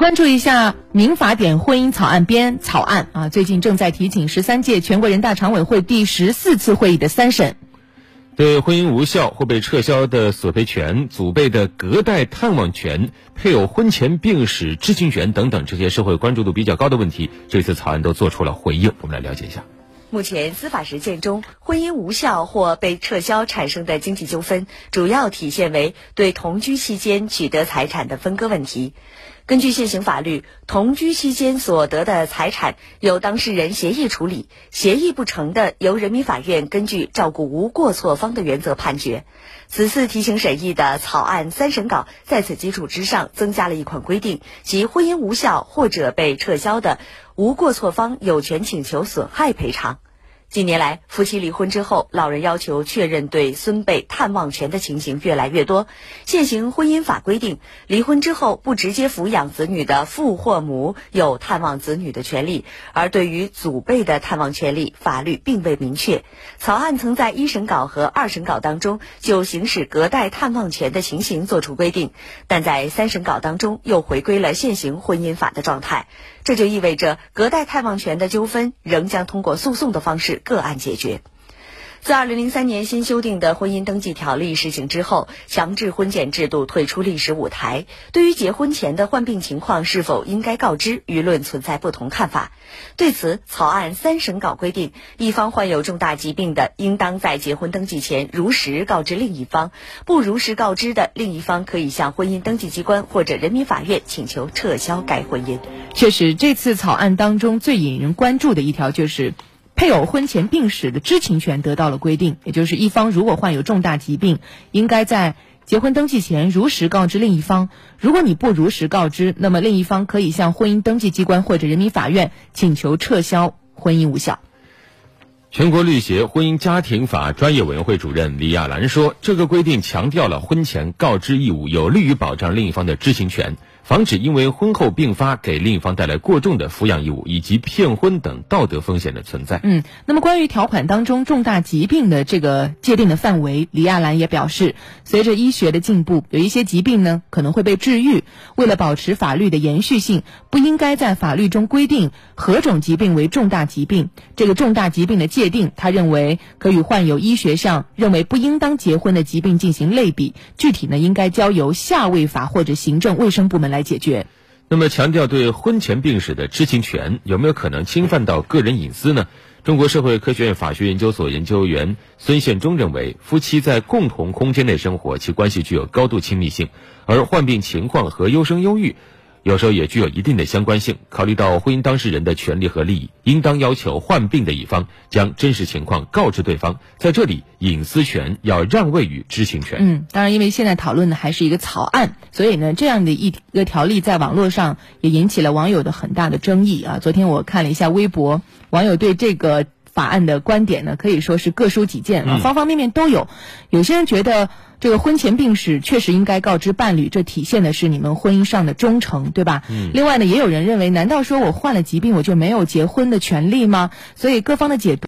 关注一下民法典婚姻草案编草案啊，最近正在提请十三届全国人大常委会第十四次会议的三审。对婚姻无效或被撤销的索赔权、祖辈的隔代探望权、配偶婚前病史知情权等等这些社会关注度比较高的问题，这次草案都做出了回应。我们来了解一下。目前司法实践中，婚姻无效或被撤销产生的经济纠纷，主要体现为对同居期间取得财产的分割问题。根据现行法律，同居期间所得的财产由当事人协议处理，协议不成的，由人民法院根据照顾无过错方的原则判决。此次提请审议的草案三审稿在此基础之上增加了一款规定，即婚姻无效或者被撤销的无过错方有权请求损害赔偿。近年来，夫妻离婚之后，老人要求确认对孙辈探望权的情形越来越多。现行婚姻法规定，离婚之后不直接抚养子女的父或母有探望子女的权利，而对于祖辈的探望权利，法律并未明确。草案曾在一审稿和二审稿当中就行使隔代探望权的情形作出规定，但在三审稿当中又回归了现行婚姻法的状态。这就意味着，隔代探望权的纠纷仍将通过诉讼的方式个案解决。自二零零三年新修订的婚姻登记条例实行之后，强制婚检制度退出历史舞台。对于结婚前的患病情况是否应该告知，舆论存在不同看法。对此，草案三审稿规定，一方患有重大疾病的，应当在结婚登记前如实告知另一方；不如实告知的，另一方可以向婚姻登记机关或者人民法院请求撤销该婚姻。确实，这次草案当中最引人关注的一条就是。配偶婚前病史的知情权得到了规定，也就是一方如果患有重大疾病，应该在结婚登记前如实告知另一方。如果你不如实告知，那么另一方可以向婚姻登记机关或者人民法院请求撤销婚姻无效。全国律协婚姻家庭法专业委员会主任李亚兰说：“这个规定强调了婚前告知义务，有利于保障另一方的知情权。”防止因为婚后并发给另一方带来过重的抚养义务以及骗婚等道德风险的存在。嗯，那么关于条款当中重大疾病的这个界定的范围，李亚兰也表示，随着医学的进步，有一些疾病呢可能会被治愈。为了保持法律的延续性，不应该在法律中规定何种疾病为重大疾病。这个重大疾病的界定，他认为可与患有医学上认为不应当结婚的疾病进行类比。具体呢，应该交由下位法或者行政卫生部门来解决。那么，强调对婚前病史的知情权，有没有可能侵犯到个人隐私呢？中国社会科学院法学研究所研究员孙宪忠认为，夫妻在共同空间内生活，其关系具有高度亲密性，而患病情况和优生优育。有时候也具有一定的相关性。考虑到婚姻当事人的权利和利益，应当要求患病的一方将真实情况告知对方。在这里，隐私权要让位于知情权。嗯，当然，因为现在讨论的还是一个草案，所以呢，这样的一个条例在网络上也引起了网友的很大的争议啊。昨天我看了一下微博，网友对这个法案的观点呢，可以说是各抒己见啊，方方面面都有。有些人觉得。这个婚前病史确实应该告知伴侣，这体现的是你们婚姻上的忠诚，对吧？嗯。另外呢，也有人认为，难道说我患了疾病，我就没有结婚的权利吗？所以各方的解读。